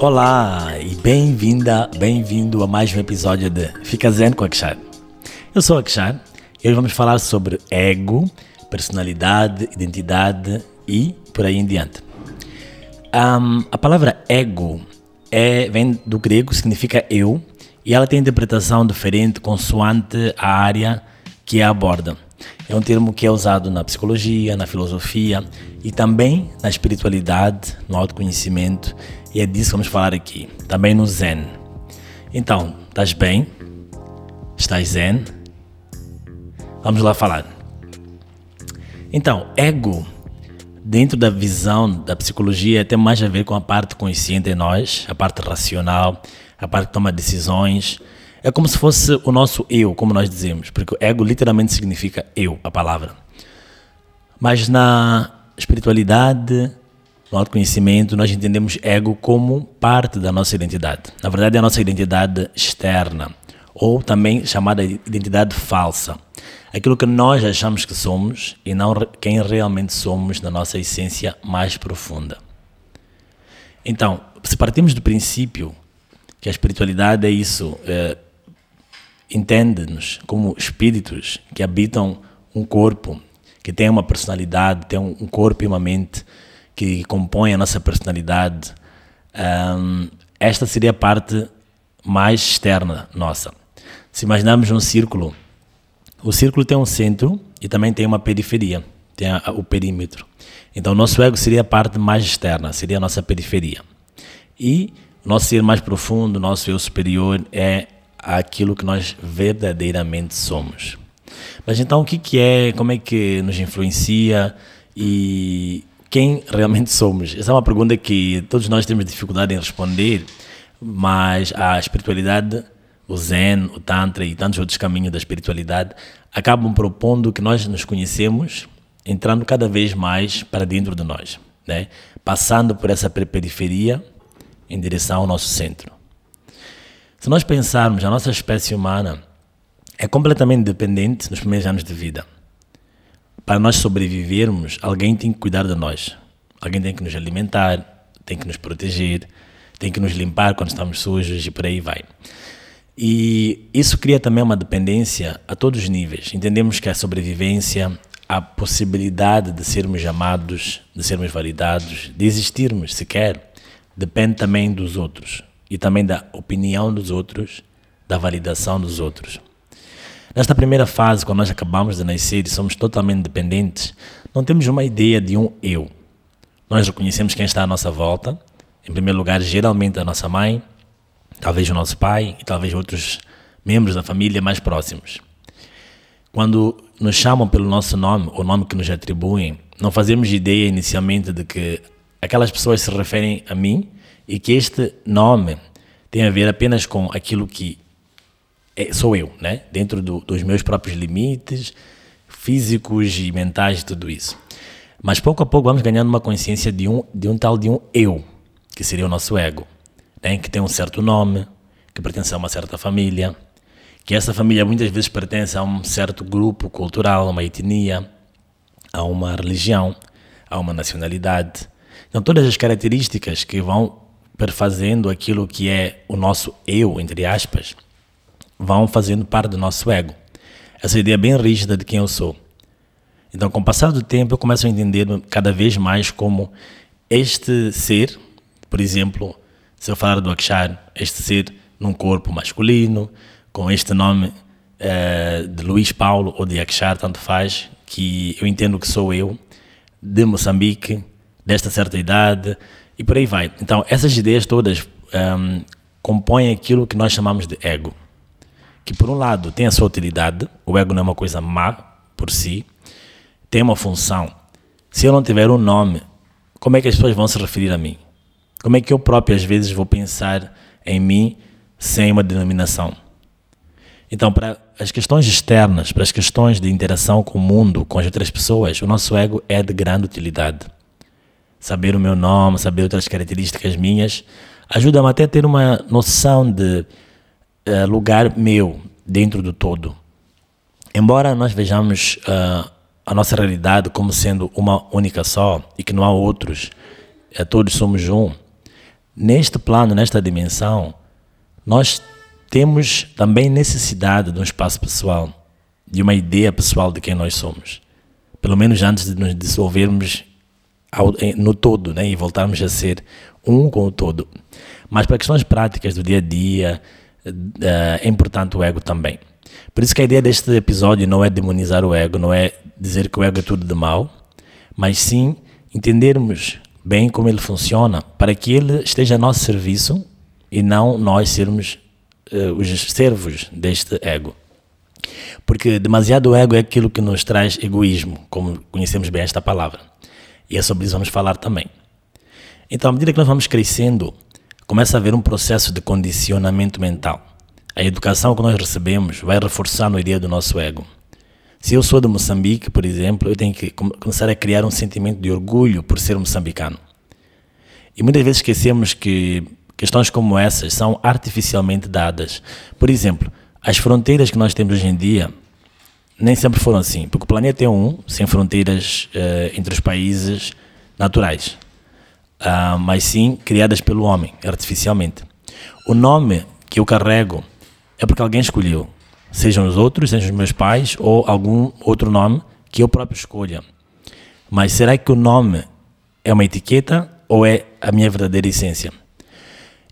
Olá e bem-vinda, bem-vindo a mais um episódio de Fica Zen com Akshar. Eu sou Akshar e hoje vamos falar sobre ego, personalidade, identidade e por aí em diante. Um, a palavra ego é, vem do grego, significa eu, e ela tem interpretação diferente consoante a área que a aborda. É um termo que é usado na psicologia, na filosofia e também na espiritualidade, no autoconhecimento, e é disso que vamos falar aqui, também no Zen. Então, estás bem? Estás Zen? Vamos lá falar. Então, ego, dentro da visão da psicologia, tem mais a ver com a parte consciente em nós, a parte racional, a parte que toma decisões. É como se fosse o nosso eu, como nós dizemos, porque ego literalmente significa eu, a palavra. Mas na espiritualidade, no autoconhecimento, nós entendemos ego como parte da nossa identidade. Na verdade, é a nossa identidade externa, ou também chamada identidade falsa. Aquilo que nós achamos que somos e não quem realmente somos na nossa essência mais profunda. Então, se partimos do princípio que a espiritualidade é isso, é, entende-nos como espíritos que habitam um corpo, que tem uma personalidade, tem um corpo e uma mente que compõem a nossa personalidade. Um, esta seria a parte mais externa nossa. Se imaginarmos um círculo, o círculo tem um centro e também tem uma periferia, tem a, o perímetro. Então, o nosso ego seria a parte mais externa, seria a nossa periferia. E o nosso ser mais profundo, o nosso eu superior é aquilo que nós verdadeiramente somos. Mas então o que, que é, como é que nos influencia e quem realmente somos? Essa é uma pergunta que todos nós temos dificuldade em responder, mas a espiritualidade, o Zen, o Tantra e tantos outros caminhos da espiritualidade acabam propondo que nós nos conhecemos entrando cada vez mais para dentro de nós, né? passando por essa periferia em direção ao nosso centro. Se nós pensarmos, a nossa espécie humana é completamente dependente nos primeiros anos de vida. Para nós sobrevivermos, alguém tem que cuidar de nós. Alguém tem que nos alimentar, tem que nos proteger, tem que nos limpar quando estamos sujos e por aí vai. E isso cria também uma dependência a todos os níveis. Entendemos que a sobrevivência, a possibilidade de sermos amados, de sermos validados, de existirmos sequer, depende também dos outros e também da opinião dos outros, da validação dos outros. Nesta primeira fase, quando nós acabamos de nascer e somos totalmente dependentes, não temos uma ideia de um eu. Nós reconhecemos quem está à nossa volta, em primeiro lugar, geralmente a nossa mãe, talvez o nosso pai e talvez outros membros da família mais próximos. Quando nos chamam pelo nosso nome, o nome que nos atribuem, não fazemos ideia inicialmente de que aquelas pessoas se referem a mim e que este nome tem a ver apenas com aquilo que é, sou eu, né? dentro do, dos meus próprios limites físicos e mentais, tudo isso. Mas pouco a pouco vamos ganhando uma consciência de um, de um tal de um eu, que seria o nosso ego, né? que tem um certo nome, que pertence a uma certa família, que essa família muitas vezes pertence a um certo grupo cultural, a uma etnia, a uma religião, a uma nacionalidade. Então, todas as características que vão perfazendo aquilo que é o nosso eu, entre aspas, vão fazendo parte do nosso ego. Essa ideia bem rígida de quem eu sou. Então, com o passar do tempo, eu começo a entender cada vez mais como este ser, por exemplo, se eu falar do Akshar, este ser num corpo masculino, com este nome eh, de Luís Paulo ou de Akshar, tanto faz, que eu entendo que sou eu, de Moçambique, desta certa idade e por aí vai. Então, essas ideias todas um, compõem aquilo que nós chamamos de ego, que por um lado tem a sua utilidade, o ego não é uma coisa má por si, tem uma função. Se eu não tiver um nome, como é que as pessoas vão se referir a mim? Como é que eu próprio às vezes vou pensar em mim sem uma denominação? Então, para as questões externas, para as questões de interação com o mundo, com as outras pessoas, o nosso ego é de grande utilidade saber o meu nome, saber outras características minhas, ajuda-me até a ter uma noção de uh, lugar meu dentro do todo. Embora nós vejamos uh, a nossa realidade como sendo uma única só e que não há outros, uh, todos somos um, neste plano, nesta dimensão, nós temos também necessidade de um espaço pessoal, de uma ideia pessoal de quem nós somos. Pelo menos antes de nos dissolvermos ao, no todo né? e voltarmos a ser um com o todo. Mas para questões práticas do dia a dia, é importante o ego também. Por isso que a ideia deste episódio não é demonizar o ego, não é dizer que o ego é tudo de mal, mas sim entendermos bem como ele funciona para que ele esteja a nosso serviço e não nós sermos uh, os servos deste ego. Porque demasiado ego é aquilo que nos traz egoísmo, como conhecemos bem esta palavra. E é sobre isso que vamos falar também. Então, à medida que nós vamos crescendo, começa a haver um processo de condicionamento mental. A educação que nós recebemos vai reforçar a ideia do nosso ego. Se eu sou de Moçambique, por exemplo, eu tenho que começar a criar um sentimento de orgulho por ser moçambicano. E muitas vezes esquecemos que questões como essas são artificialmente dadas. Por exemplo, as fronteiras que nós temos hoje em dia nem sempre foram assim, porque o planeta é um, sem fronteiras uh, entre os países naturais, uh, mas sim criadas pelo homem, artificialmente. O nome que eu carrego é porque alguém escolheu, sejam os outros, sejam os meus pais ou algum outro nome que eu próprio escolha. Mas será que o nome é uma etiqueta ou é a minha verdadeira essência?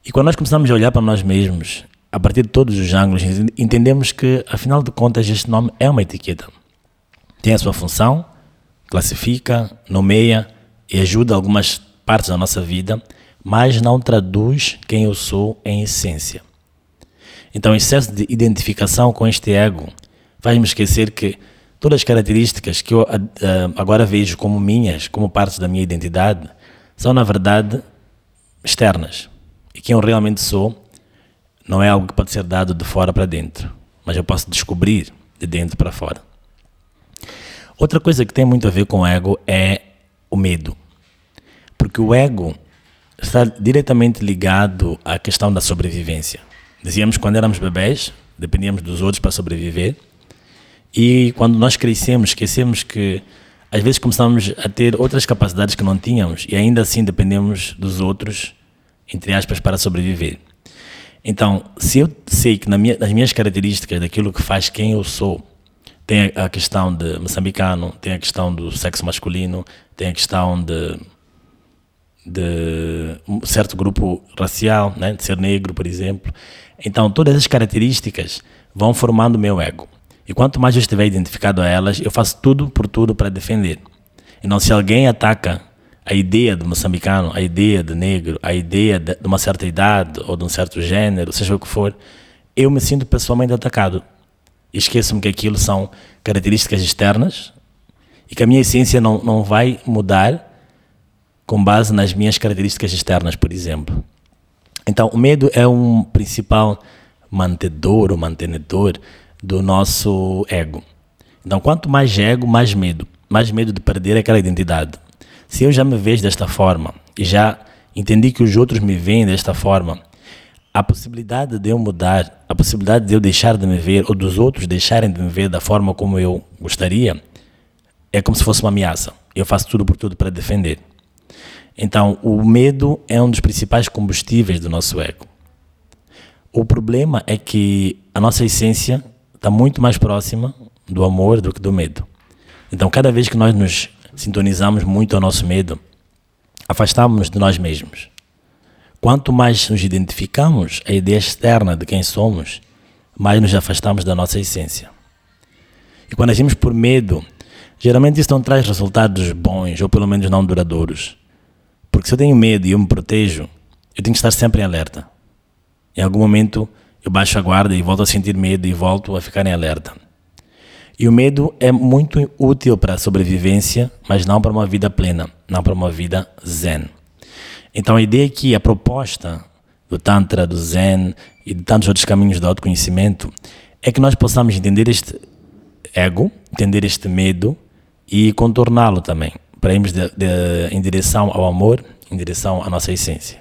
E quando nós começamos a olhar para nós mesmos a partir de todos os ângulos, entendemos que, afinal de contas, este nome é uma etiqueta. Tem a sua função, classifica, nomeia e ajuda algumas partes da nossa vida, mas não traduz quem eu sou em essência. Então, o excesso de identificação com este ego faz-me esquecer que todas as características que eu uh, agora vejo como minhas, como partes da minha identidade, são, na verdade, externas. E quem eu realmente sou não é algo que pode ser dado de fora para dentro, mas eu posso descobrir de dentro para fora. Outra coisa que tem muito a ver com o ego é o medo. Porque o ego está diretamente ligado à questão da sobrevivência. Dizíamos quando éramos bebés, dependíamos dos outros para sobreviver. E quando nós crescemos, esquecemos que às vezes começamos a ter outras capacidades que não tínhamos e ainda assim dependemos dos outros, entre aspas, para sobreviver. Então, se eu sei que na minha, nas minhas características daquilo que faz quem eu sou, tem a questão de moçambicano, tem a questão do sexo masculino, tem a questão de, de um certo grupo racial, né, de ser negro, por exemplo. Então, todas as características vão formando o meu ego. E quanto mais eu estiver identificado a elas, eu faço tudo por tudo para defender. Então, se alguém ataca a ideia do moçambicano, a ideia de negro, a ideia de uma certa idade ou de um certo gênero, seja o que for, eu me sinto pessoalmente atacado. Esqueço-me que aquilo são características externas e que a minha essência não, não vai mudar com base nas minhas características externas, por exemplo. Então, o medo é um principal mantedor ou mantenedor do nosso ego. Então, quanto mais ego, mais medo. Mais medo de perder aquela identidade. Se eu já me vejo desta forma e já entendi que os outros me veem desta forma, a possibilidade de eu mudar, a possibilidade de eu deixar de me ver ou dos outros deixarem de me ver da forma como eu gostaria, é como se fosse uma ameaça. Eu faço tudo por tudo para defender. Então, o medo é um dos principais combustíveis do nosso ego. O problema é que a nossa essência está muito mais próxima do amor do que do medo. Então, cada vez que nós nos sintonizamos muito ao nosso medo, afastamos-nos de nós mesmos. Quanto mais nos identificamos a ideia externa de quem somos, mais nos afastamos da nossa essência. E quando agimos por medo, geralmente isso não traz resultados bons, ou pelo menos não duradouros. Porque se eu tenho medo e eu me protejo, eu tenho que estar sempre em alerta. Em algum momento eu baixo a guarda e volto a sentir medo e volto a ficar em alerta. E o medo é muito útil para a sobrevivência, mas não para uma vida plena, não para uma vida zen. Então a ideia que a proposta do Tantra, do Zen e de tantos outros caminhos do autoconhecimento é que nós possamos entender este ego, entender este medo e contorná-lo também, para irmos de, de, em direção ao amor, em direção à nossa essência.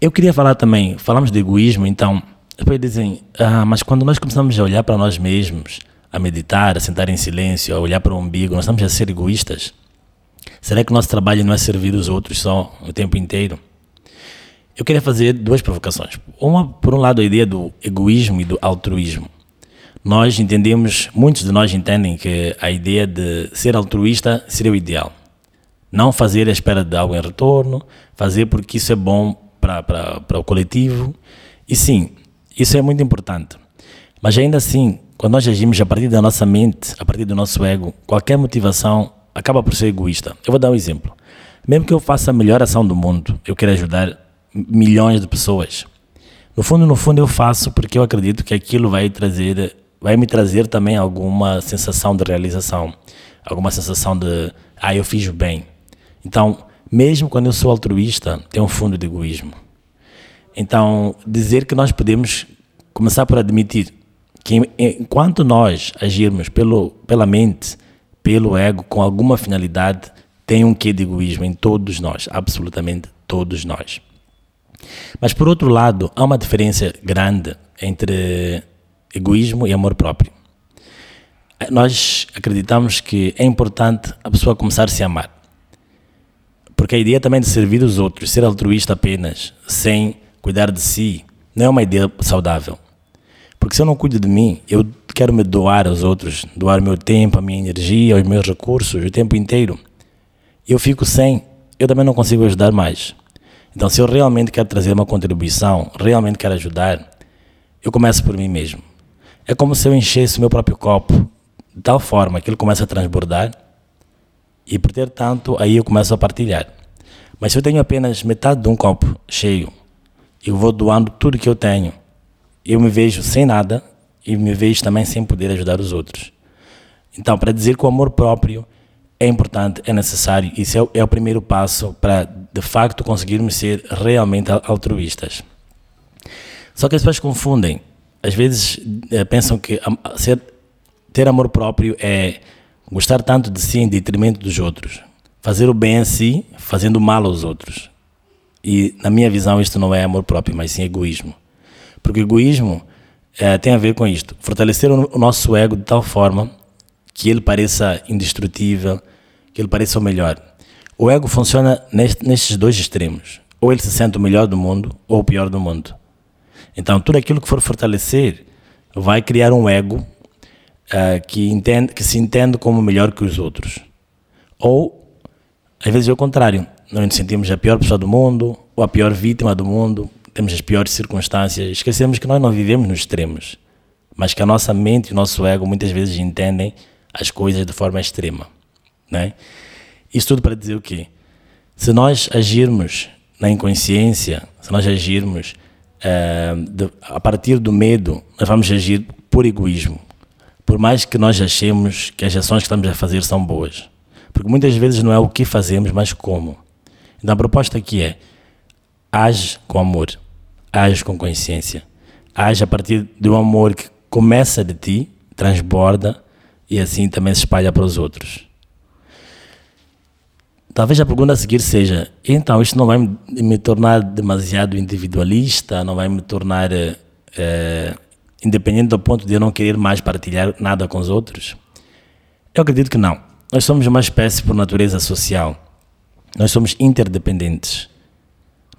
Eu queria falar também, falamos de egoísmo, então depois dizem, ah, mas quando nós começamos a olhar para nós mesmos, a meditar, a sentar em silêncio, a olhar para o umbigo, nós estamos a ser egoístas? Será que o nosso trabalho não é servir os outros só o tempo inteiro? eu queria fazer duas provocações. Uma, por um lado, a ideia do egoísmo e do altruísmo. Nós entendemos, muitos de nós entendem que a ideia de ser altruísta seria o ideal. Não fazer à espera de algo em retorno, fazer porque isso é bom para o coletivo. E sim, isso é muito importante. Mas ainda assim, quando nós agimos a partir da nossa mente, a partir do nosso ego, qualquer motivação acaba por ser egoísta. Eu vou dar um exemplo. Mesmo que eu faça a melhor ação do mundo, eu quero ajudar milhões de pessoas. No fundo, no fundo, eu faço porque eu acredito que aquilo vai trazer, vai me trazer também alguma sensação de realização, alguma sensação de, ah, eu fiz bem. Então, mesmo quando eu sou altruísta, tem um fundo de egoísmo. Então, dizer que nós podemos começar por admitir que enquanto nós agirmos pelo, pela mente, pelo ego, com alguma finalidade, tem um quê de egoísmo em todos nós, absolutamente todos nós. Mas por outro lado, há uma diferença grande entre egoísmo e amor próprio. Nós acreditamos que é importante a pessoa começar a se amar. Porque a ideia também de servir os outros, ser altruísta apenas, sem cuidar de si, não é uma ideia saudável. Porque se eu não cuido de mim, eu quero me doar aos outros, doar meu tempo, a minha energia, os meus recursos, o tempo inteiro. Eu fico sem, eu também não consigo ajudar mais. Então, se eu realmente quero trazer uma contribuição, realmente quero ajudar, eu começo por mim mesmo. É como se eu enchesse o meu próprio copo de tal forma que ele começa a transbordar e por ter tanto, aí eu começo a partilhar. Mas se eu tenho apenas metade de um copo cheio, eu vou doando tudo que eu tenho. Eu me vejo sem nada e me vejo também sem poder ajudar os outros. Então, para dizer que o amor próprio é importante, é necessário, isso é, é o primeiro passo para, de facto, conseguirmos ser realmente altruístas. Só que as pessoas confundem. Às vezes eh, pensam que ser, ter amor próprio é Gostar tanto de si em detrimento dos outros. Fazer o bem a si, fazendo mal aos outros. E, na minha visão, isto não é amor próprio, mas sim egoísmo. Porque egoísmo é, tem a ver com isto: fortalecer o nosso ego de tal forma que ele pareça indestrutível, que ele pareça o melhor. O ego funciona neste, nestes dois extremos. Ou ele se sente o melhor do mundo, ou o pior do mundo. Então, tudo aquilo que for fortalecer vai criar um ego uh, que, entende, que se entende como melhor que os outros. Ou, às vezes, é o contrário. Nós nos sentimos a pior pessoa do mundo, ou a pior vítima do mundo, temos as piores circunstâncias. Esquecemos que nós não vivemos nos extremos, mas que a nossa mente e o nosso ego muitas vezes entendem as coisas de forma extrema. Né? Isso tudo para dizer o quê? Se nós agirmos na inconsciência, se nós agirmos uh, de, a partir do medo, nós vamos agir por egoísmo por mais que nós achemos que as ações que estamos a fazer são boas. Porque muitas vezes não é o que fazemos, mas como. Então a proposta aqui é: age com amor, age com consciência, age a partir do amor que começa de ti, transborda e assim também se espalha para os outros. Talvez a pergunta a seguir seja: então isto não vai me tornar demasiado individualista, não vai me tornar. Eh, independente do ponto de eu não querer mais partilhar nada com os outros? Eu acredito que não. Nós somos uma espécie por natureza social. Nós somos interdependentes.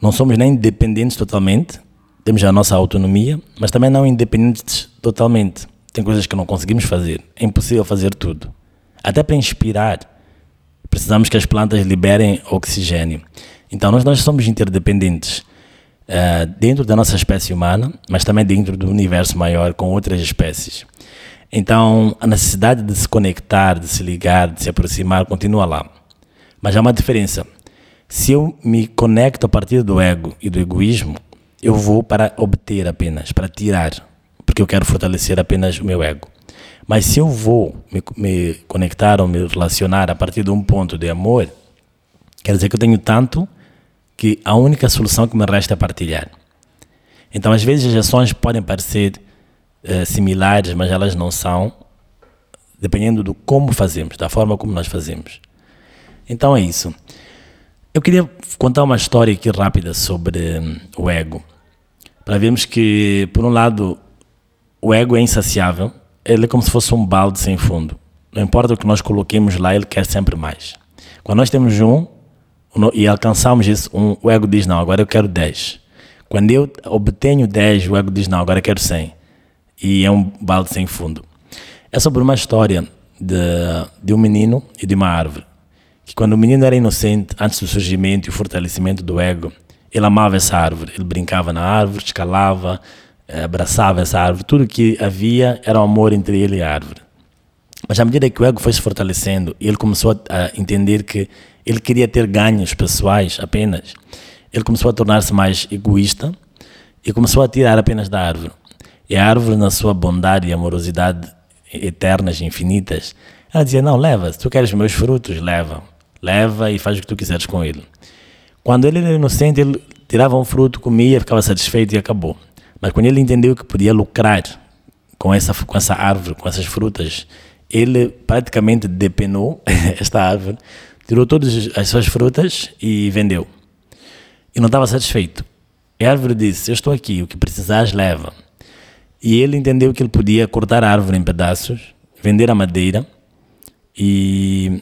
Não somos nem dependentes totalmente, temos a nossa autonomia, mas também não independentes totalmente. Tem coisas que não conseguimos fazer. É impossível fazer tudo. Até para inspirar, precisamos que as plantas liberem oxigênio. Então, nós, nós somos interdependentes uh, dentro da nossa espécie humana, mas também dentro do universo maior com outras espécies. Então, a necessidade de se conectar, de se ligar, de se aproximar continua lá. Mas há uma diferença. Se eu me conecto a partir do ego e do egoísmo, eu vou para obter apenas, para tirar, porque eu quero fortalecer apenas o meu ego. Mas se eu vou me, me conectar ou me relacionar a partir de um ponto de amor, quer dizer que eu tenho tanto que a única solução que me resta é partilhar. Então, às vezes, as ações podem parecer uh, similares, mas elas não são, dependendo do como fazemos, da forma como nós fazemos. Então, é isso. Eu queria contar uma história aqui rápida sobre um, o ego, para vermos que, por um lado, o ego é insaciável, ele é como se fosse um balde sem fundo. Não importa o que nós coloquemos lá, ele quer sempre mais. Quando nós temos um, e alcançamos isso, um, o ego diz: Não, agora eu quero 10. Quando eu obtenho 10, o ego diz: Não, agora quero 100. E é um balde sem fundo. É sobre uma história de, de um menino e de uma árvore. Que quando o menino era inocente, antes do surgimento e fortalecimento do ego, ele amava essa árvore. Ele brincava na árvore, escalava, abraçava essa árvore. Tudo que havia era um amor entre ele e a árvore. Mas à medida que o ego foi se fortalecendo, ele começou a entender que ele queria ter ganhos pessoais apenas. Ele começou a tornar-se mais egoísta e começou a tirar apenas da árvore. E a árvore, na sua bondade e amorosidade eternas e infinitas, ela dizia: Não, leva, se tu queres meus frutos, leva. Leva e faz o que tu quiseres com ele. Quando ele era inocente, ele tirava um fruto, comia, ficava satisfeito e acabou. Mas quando ele entendeu que podia lucrar com essa, com essa árvore, com essas frutas, ele praticamente depenou esta árvore, tirou todas as suas frutas e vendeu. E não estava satisfeito. E a árvore disse: Eu estou aqui, o que precisares, leva. E ele entendeu que ele podia cortar a árvore em pedaços, vender a madeira e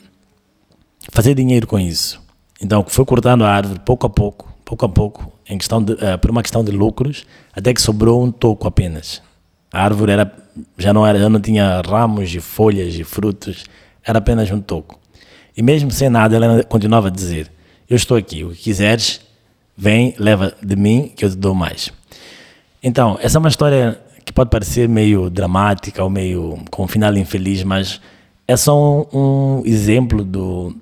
fazer dinheiro com isso. Então, foi cortando a árvore pouco a pouco, pouco a pouco, em questão de, uh, por uma questão de lucros, até que sobrou um toco apenas. A árvore era, já, não era, já não tinha ramos e folhas e frutos, era apenas um toco. E mesmo sem nada, ela continuava a dizer: Eu estou aqui, o que quiseres, vem, leva de mim, que eu te dou mais. Então, essa é uma história que pode parecer meio dramática ou meio com um final infeliz, mas é só um, um exemplo do,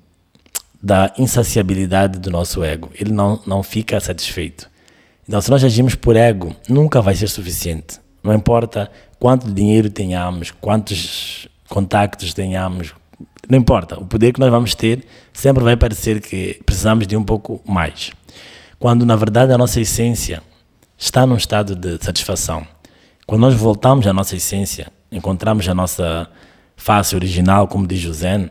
da insaciabilidade do nosso ego. Ele não, não fica satisfeito. Então, se nós agimos por ego, nunca vai ser suficiente. Não importa quanto dinheiro tenhamos, quantos contactos tenhamos, não importa. O poder que nós vamos ter sempre vai parecer que precisamos de um pouco mais. Quando, na verdade, a nossa essência está num estado de satisfação. Quando nós voltamos à nossa essência, encontramos a nossa face original, como diz o Zen,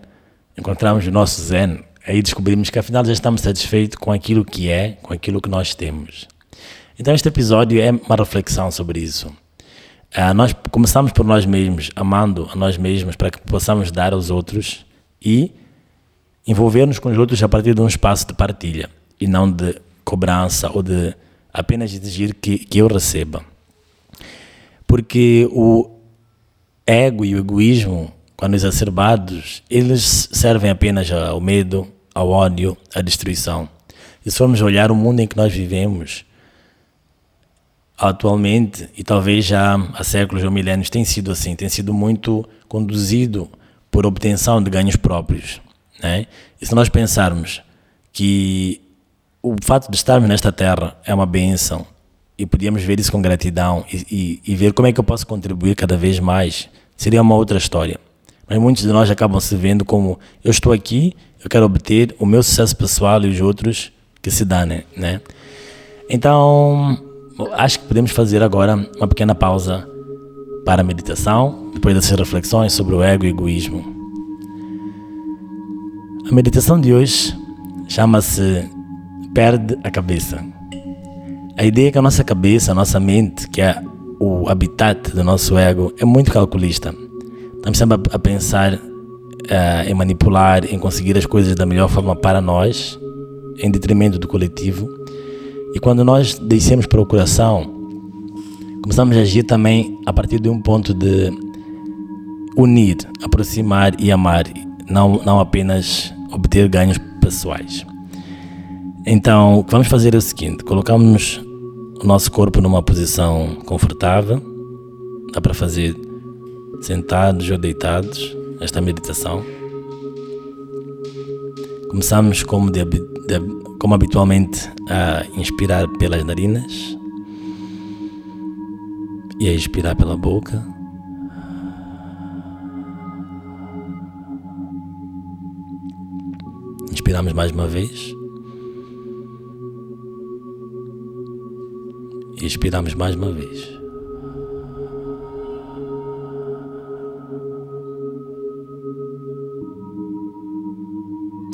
encontramos o nosso Zen, aí descobrimos que afinal já estamos satisfeitos com aquilo que é, com aquilo que nós temos. Então este episódio é uma reflexão sobre isso. Uh, nós começamos por nós mesmos, amando a nós mesmos para que possamos dar aos outros e envolver-nos com os outros a partir de um espaço de partilha e não de cobrança ou de apenas exigir que, que eu receba. Porque o ego e o egoísmo, quando exacerbados, eles servem apenas ao medo, ao ódio, à destruição. E se formos olhar o mundo em que nós vivemos, atualmente, e talvez já há séculos ou milênios, tem sido assim, tem sido muito conduzido por obtenção de ganhos próprios. Né? E se nós pensarmos que o fato de estarmos nesta terra é uma benção e podíamos ver isso com gratidão e, e, e ver como é que eu posso contribuir cada vez mais, seria uma outra história. Mas muitos de nós acabam se vendo como eu estou aqui, eu quero obter o meu sucesso pessoal e os outros que se danem, né? Então, acho que podemos fazer agora uma pequena pausa para a meditação, depois dessas reflexões sobre o ego e o egoísmo. A meditação de hoje chama-se Perde a Cabeça. A ideia é que a nossa cabeça, a nossa mente, que é o habitat do nosso ego, é muito calculista. Estamos sempre a, pensar uh, em manipular, em conseguir as coisas da melhor forma para nós, em detrimento do coletivo. E quando nós descemos para o coração, começamos a agir também a partir de um ponto de unir, aproximar e amar, não, não apenas obter ganhos pessoais. Então, o que vamos fazer é o seguinte: colocamos o nosso corpo numa posição confortável, dá para fazer sentados ou deitados, esta meditação. Começamos como, de, de, como habitualmente a inspirar pelas narinas e a expirar pela boca. Inspiramos mais uma vez. E expiramos mais uma vez.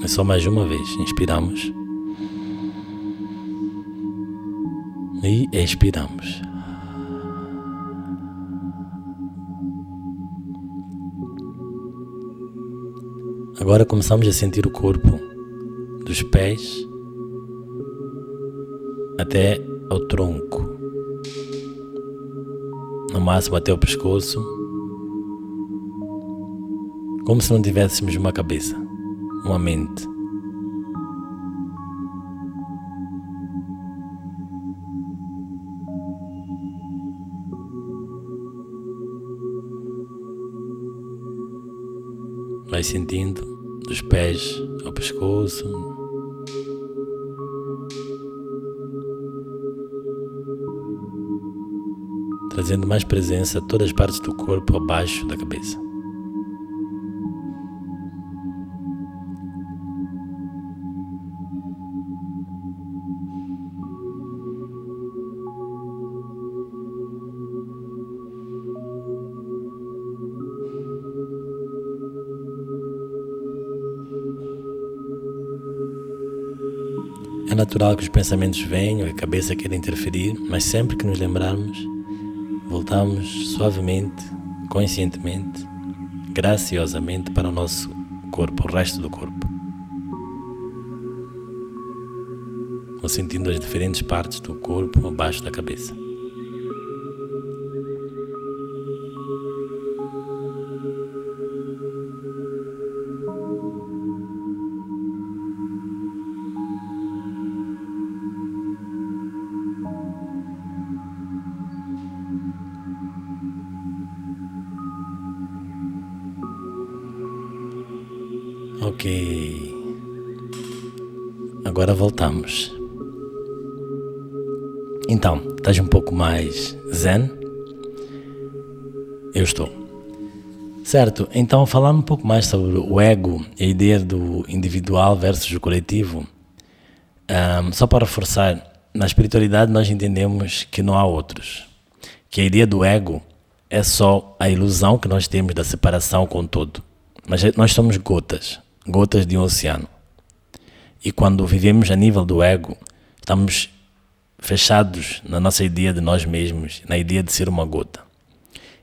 É só mais uma vez. Inspiramos. E expiramos. Agora começamos a sentir o corpo dos pés até ao tronco, no máximo até o pescoço, como se não tivéssemos uma cabeça, uma mente. Vai sentindo dos pés ao pescoço. Trazendo mais presença a todas as partes do corpo abaixo da cabeça. Natural que os pensamentos venham, a cabeça queira interferir, mas sempre que nos lembrarmos, voltamos suavemente, conscientemente, graciosamente para o nosso corpo, o resto do corpo. Ou sentindo as diferentes partes do corpo abaixo da cabeça. Ok. Agora voltamos. Então, estás um pouco mais zen? Eu estou. Certo, então falando um pouco mais sobre o ego e a ideia do individual versus o coletivo, um, só para reforçar, na espiritualidade nós entendemos que não há outros. Que a ideia do ego é só a ilusão que nós temos da separação com todo. Mas nós somos gotas, gotas de um oceano. E quando vivemos a nível do ego, estamos fechados na nossa ideia de nós mesmos, na ideia de ser uma gota.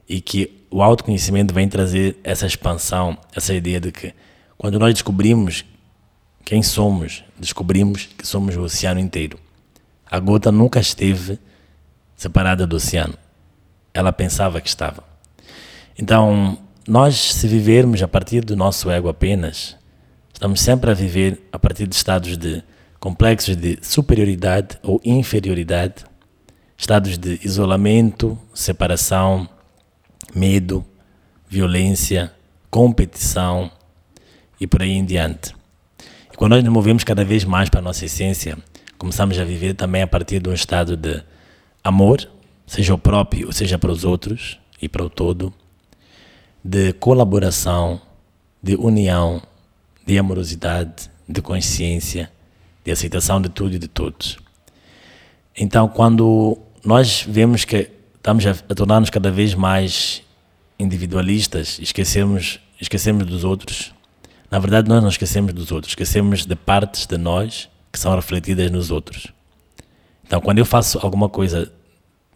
E que o autoconhecimento vem trazer essa expansão, essa ideia de que quando nós descobrimos quem somos, descobrimos que somos o oceano inteiro. A gota nunca esteve separada do oceano. Ela pensava que estava. Então, nós, se vivermos a partir do nosso ego apenas, Estamos sempre a viver a partir de estados de complexos de superioridade ou inferioridade, estados de isolamento, separação, medo, violência, competição e por aí em diante. E quando nós nos movemos cada vez mais para a nossa essência, começamos a viver também a partir de um estado de amor, seja o próprio, seja para os outros e para o todo, de colaboração, de união, de amorosidade, de consciência, de aceitação de tudo e de todos. Então, quando nós vemos que estamos a, tornar-nos cada vez mais individualistas, esquecemos, esquecemos dos outros, na verdade nós não esquecemos dos outros, esquecemos de partes de nós que são refletidas nos outros. Então, quando eu faço alguma coisa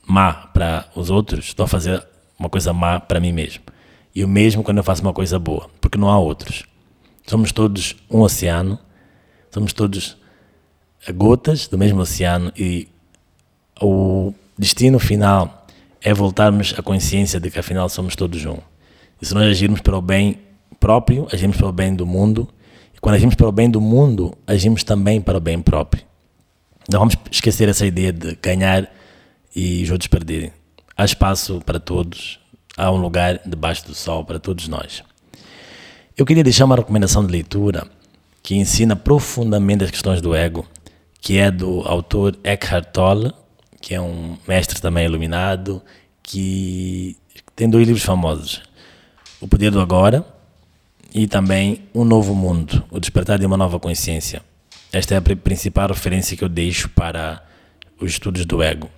má para os outros, estou a fazer uma coisa má para mim mesmo. E o mesmo quando eu faço uma coisa boa, porque não há outros. Somos todos um oceano, somos todos gotas do mesmo oceano e o destino final é voltarmos à consciência de que afinal somos todos um. E se nós agirmos para o bem próprio, agimos para o bem do mundo, e quando agimos para o bem do mundo, agimos também para o bem próprio. Não vamos esquecer essa ideia de ganhar e os outros perderem. Há espaço para todos, há um lugar debaixo do sol para todos nós. Eu queria deixar uma recomendação de leitura que ensina profundamente as questões do ego, que é do autor Eckhart Tolle, que é um mestre também iluminado, que tem dois livros famosos: O Poder do Agora e também Um Novo Mundo, O Despertar de uma Nova Consciência. Esta é a principal referência que eu deixo para os estudos do ego.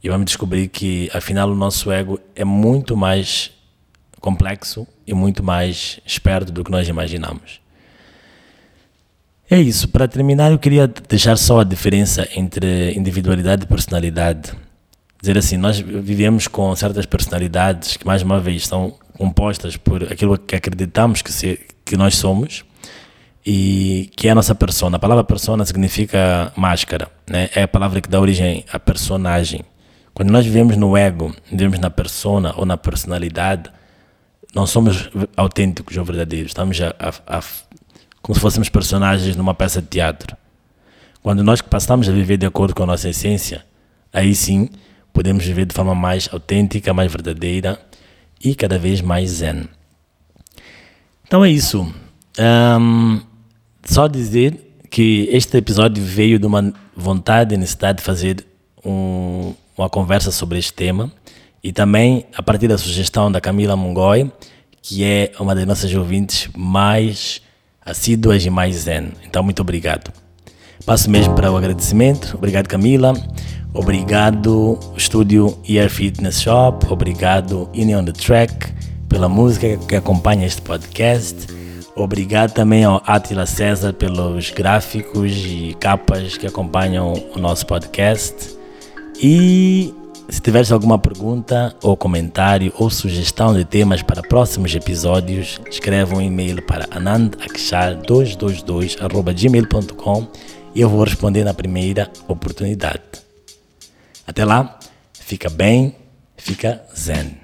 E vamos descobrir que, afinal, o nosso ego é muito mais complexo e muito mais esperto do que nós imaginamos. É isso. Para terminar, eu queria deixar só a diferença entre individualidade e personalidade. Dizer assim, nós vivemos com certas personalidades que, mais uma vez, são compostas por aquilo que acreditamos que, se, que nós somos, e que é a nossa persona. A palavra persona significa máscara, né? É a palavra que dá origem à personagem. Quando nós vivemos no ego, vivemos na persona ou na personalidade, não somos autênticos ou verdadeiros. Estamos a, a, a, como se fôssemos personagens numa peça de teatro. Quando nós passamos a viver de acordo com a nossa essência, aí sim podemos viver de forma mais autêntica, mais verdadeira e cada vez mais zen. Então é isso. Um, só dizer que este episódio veio de uma vontade e necessidade de fazer um, uma conversa sobre este tema e também a partir da sugestão da Camila Mongói, que é uma das nossas ouvintes mais assíduas e mais zen. Então, muito obrigado. Passo mesmo para o agradecimento. Obrigado, Camila. Obrigado, Estúdio Ear Fitness Shop. Obrigado, In on the Track, pela música que acompanha este podcast. Obrigado também ao Atila César pelos gráficos e capas que acompanham o nosso podcast. E se tiveres alguma pergunta ou comentário ou sugestão de temas para próximos episódios, escreva um e-mail para anandakshar222@gmail.com e eu vou responder na primeira oportunidade. Até lá, fica bem, fica zen.